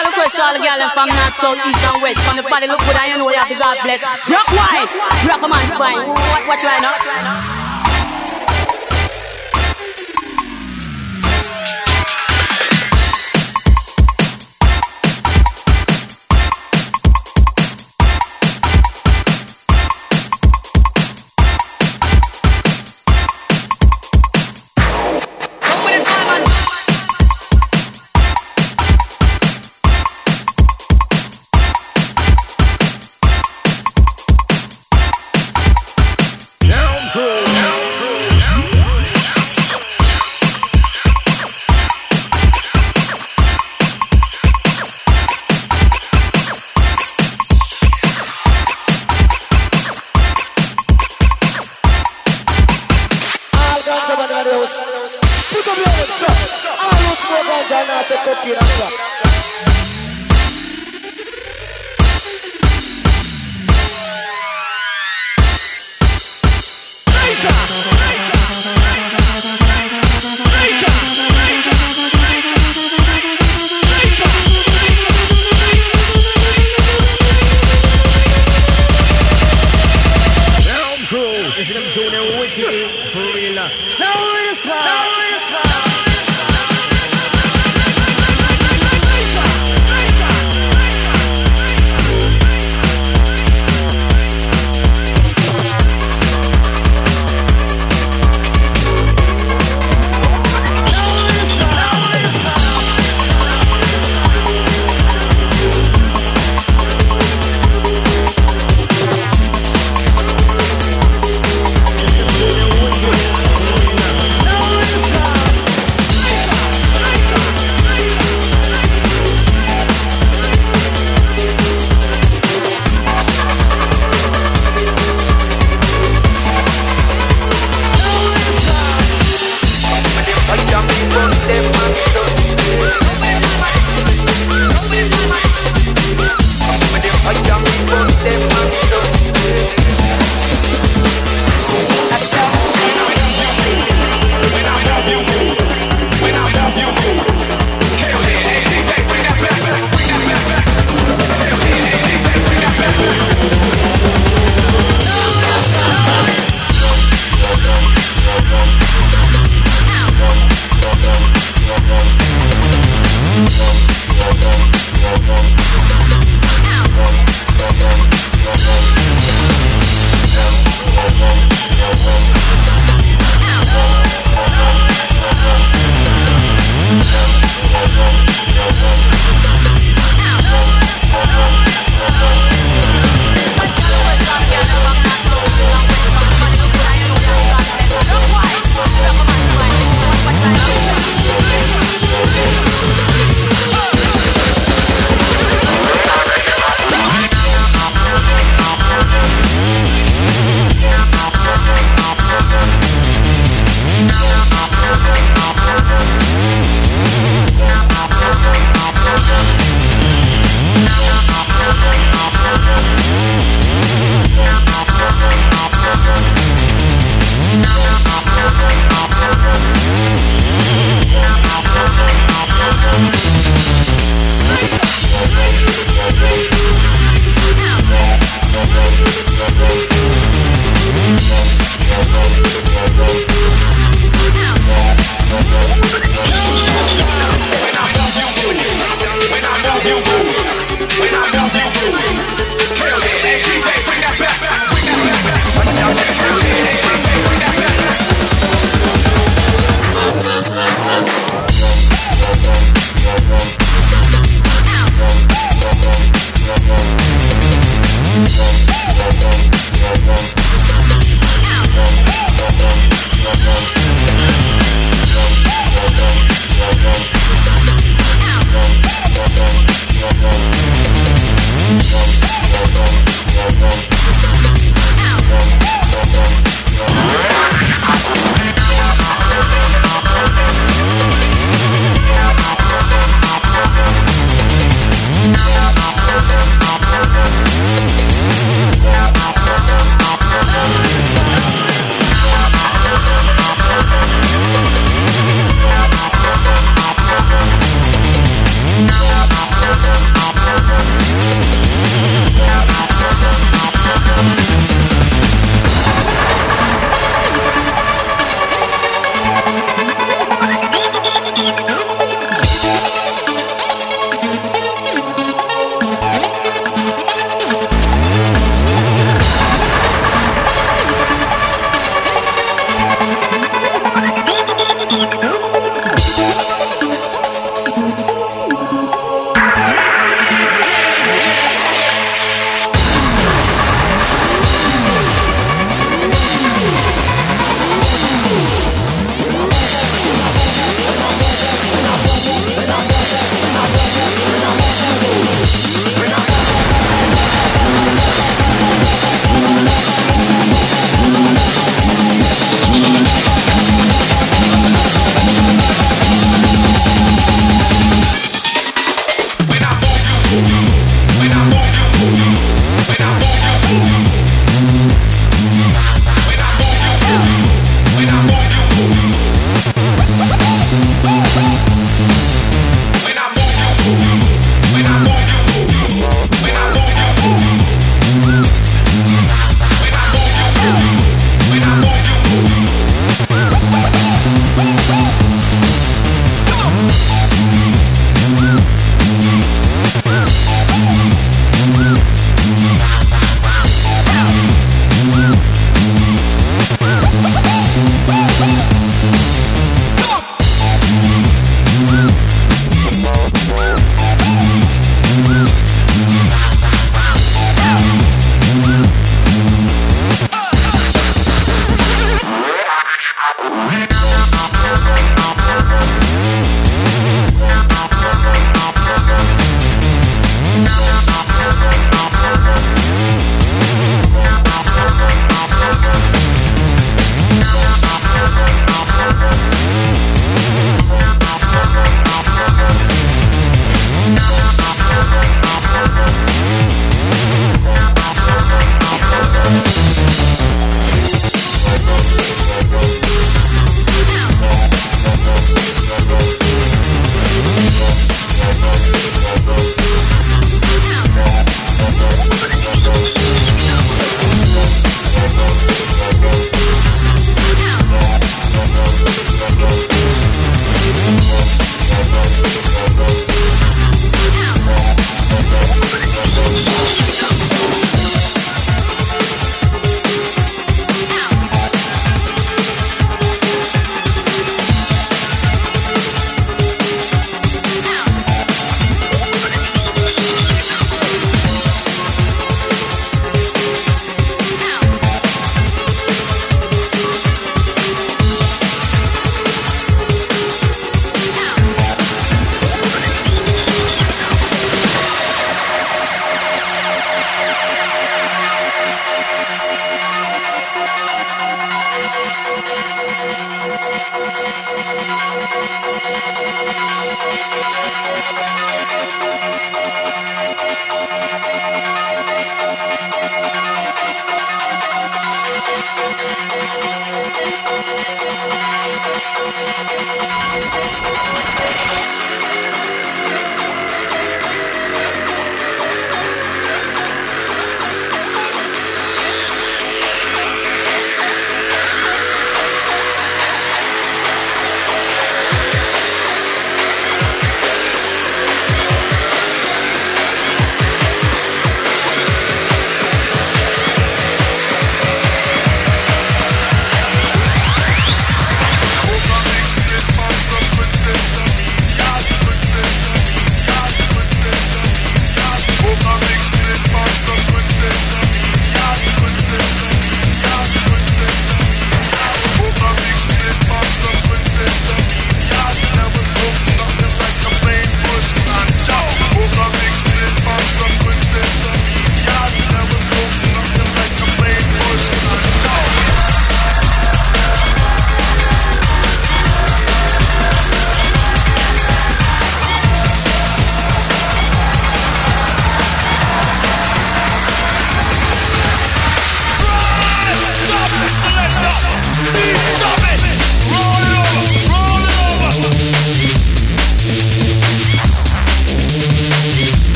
special request all the girls from north, south, east and west. From the body look good you know you have to God bless. Rock white, rock a man spine. What, what you know?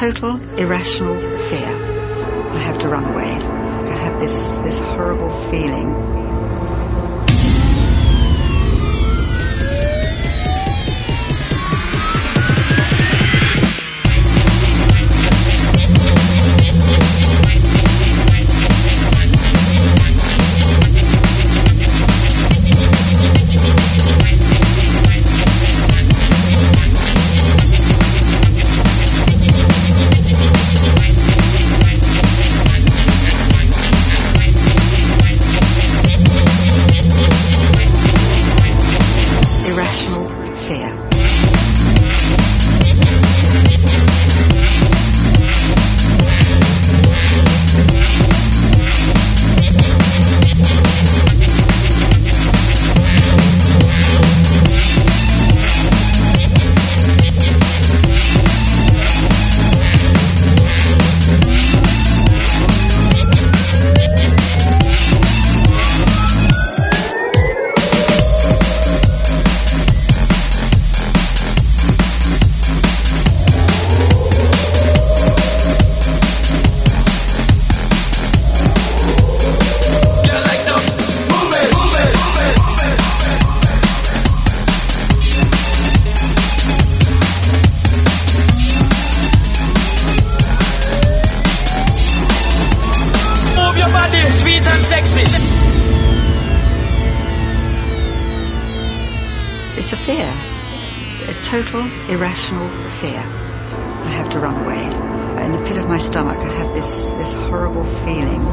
Total irrational fear. I have to run away. I have this, this horrible feeling irrational fear. I have to run away. In the pit of my stomach, I have this, this horrible feeling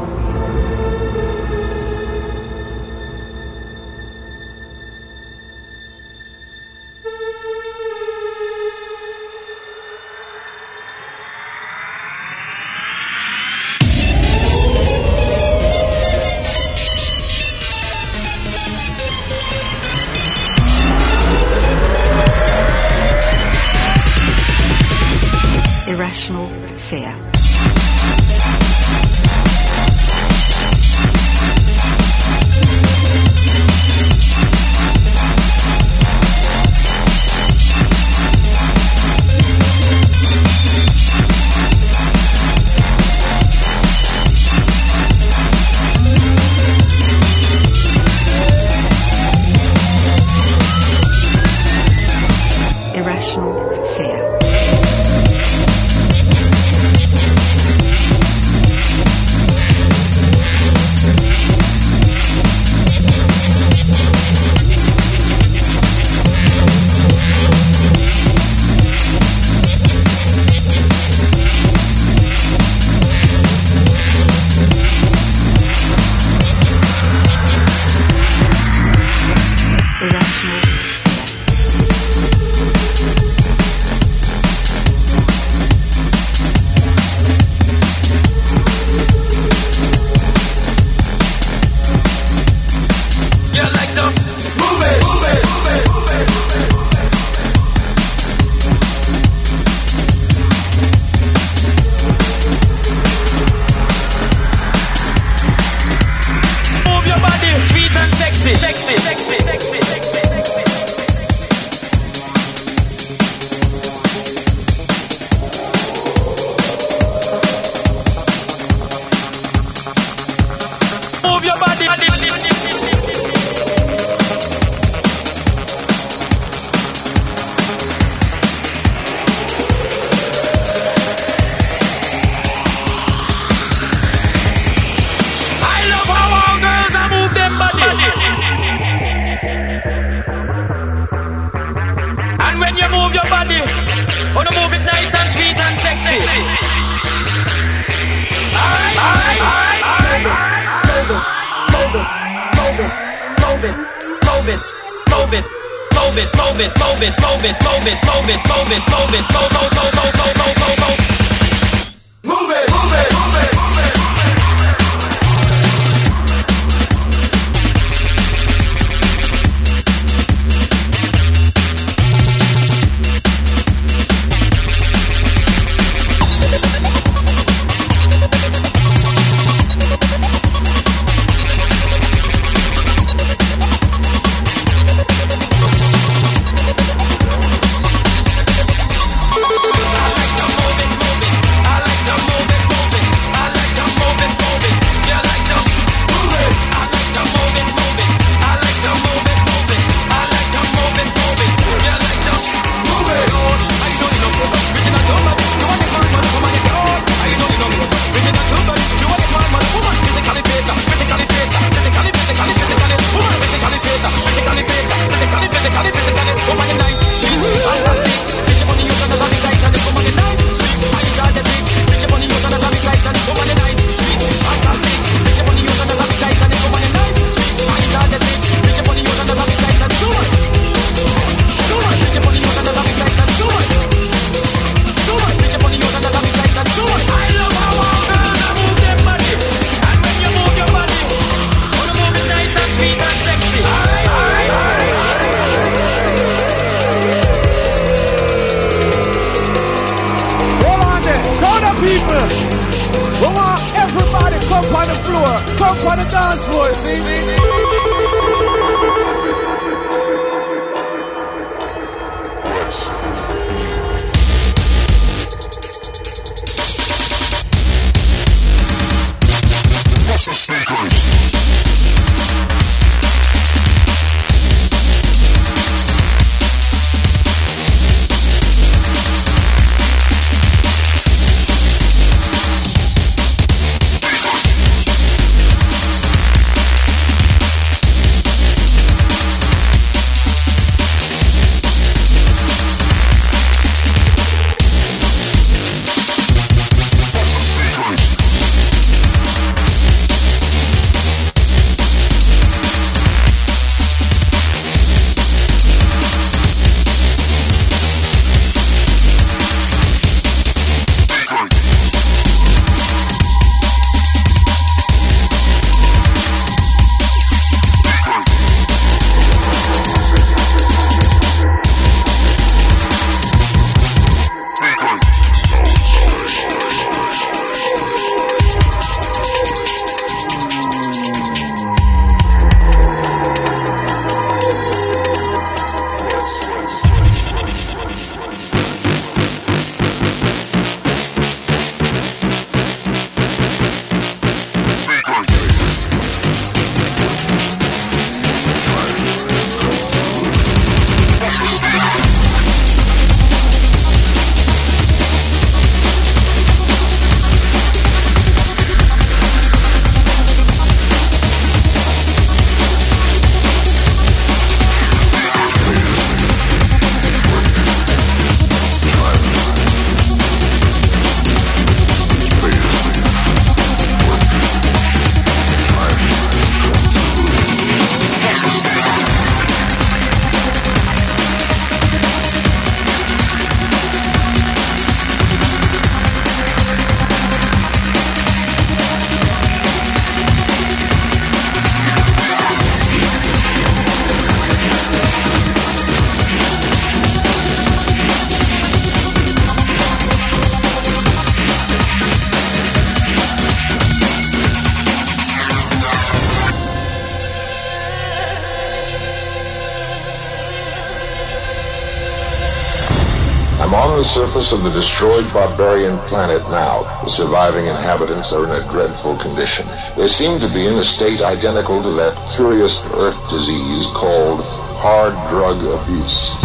surface of the destroyed barbarian planet now. The surviving inhabitants are in a dreadful condition. They seem to be in a state identical to that curious earth disease called hard drug abuse.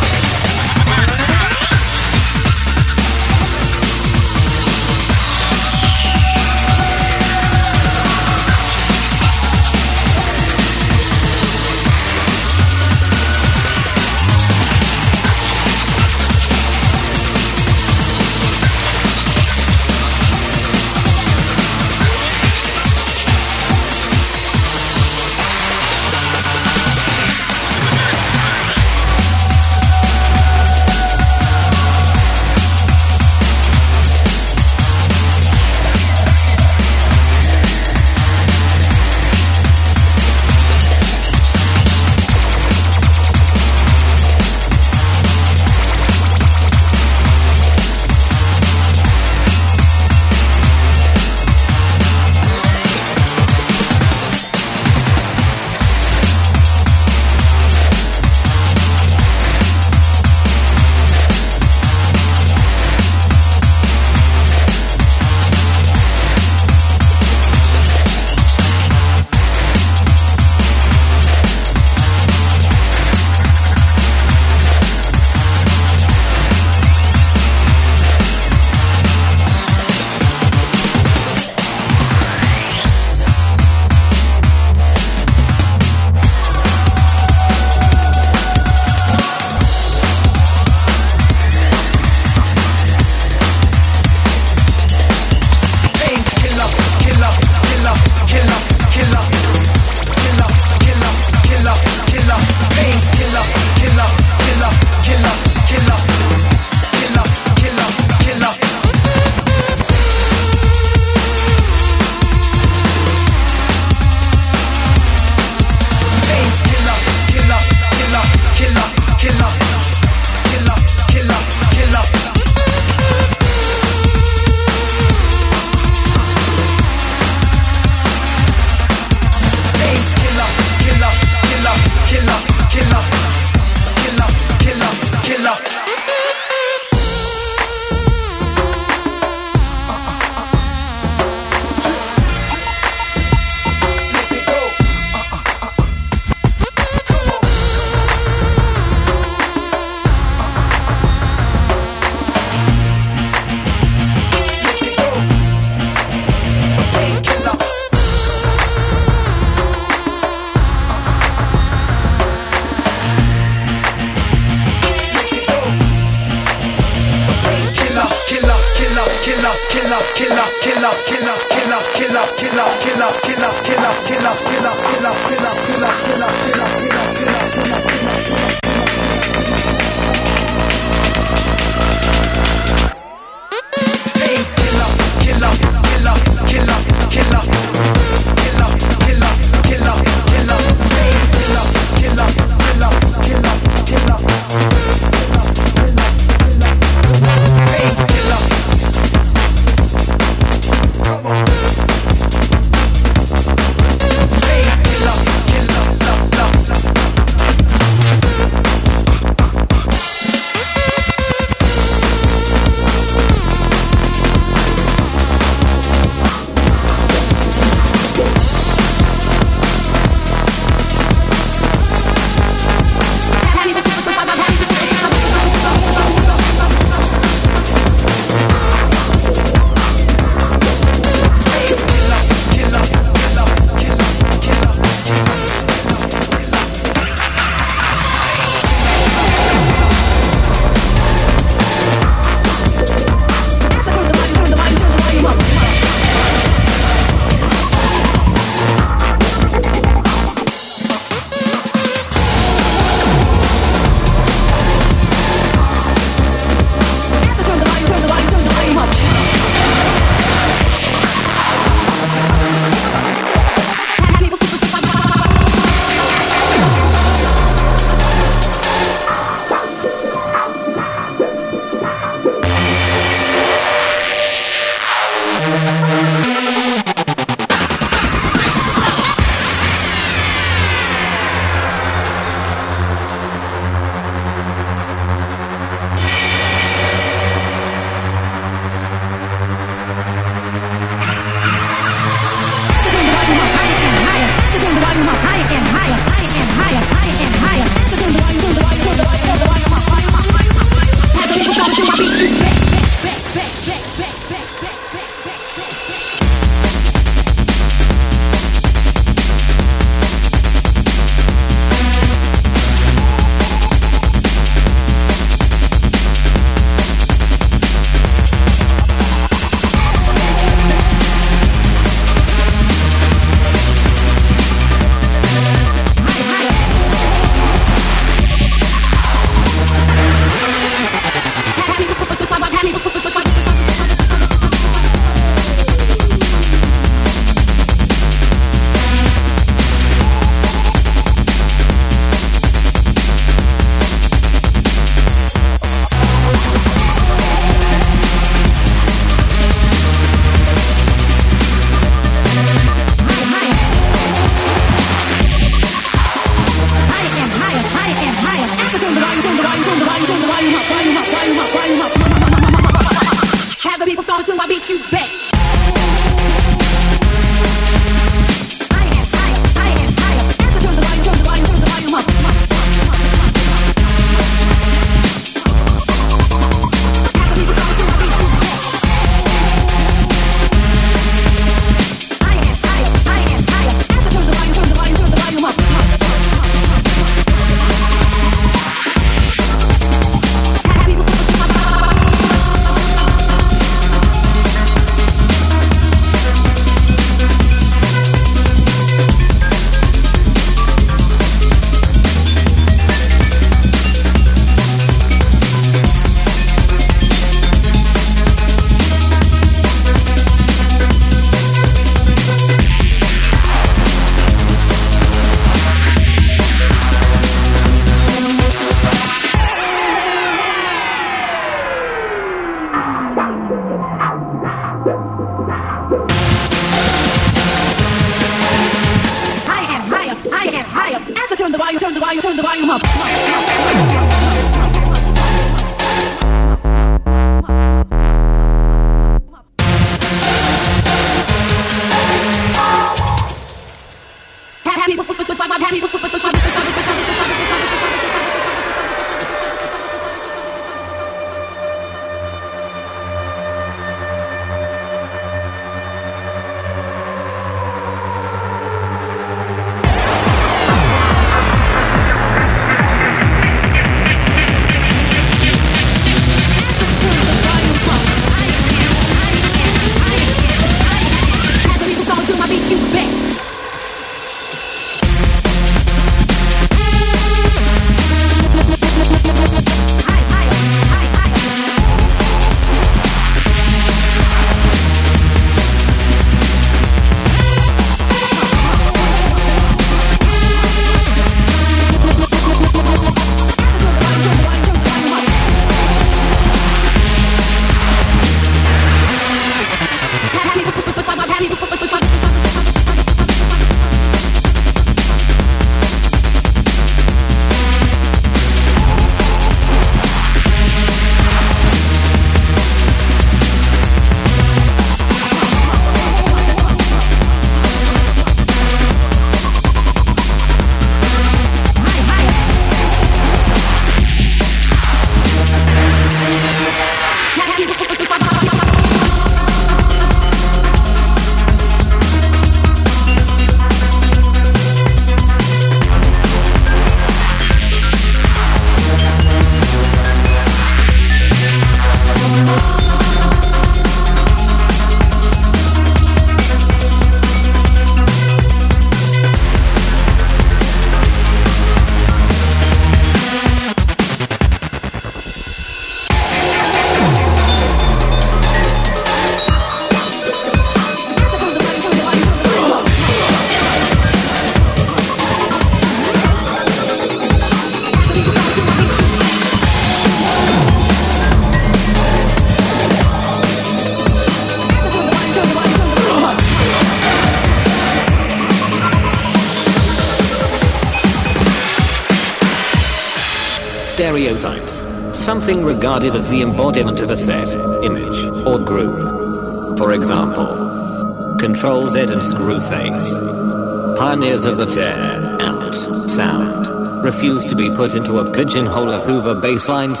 Put into a pigeonhole of Hoover basslines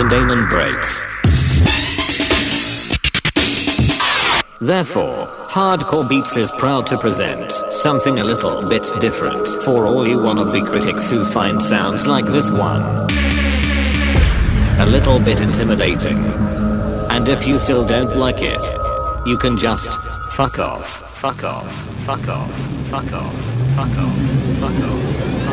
and Amen breaks. Therefore, Hardcore Beats is proud to present something a little bit different for all you wannabe critics who find sounds like this one a little bit intimidating. And if you still don't like it, you can just fuck off, fuck off, fuck off, fuck off, fuck off, fuck off, fuck off.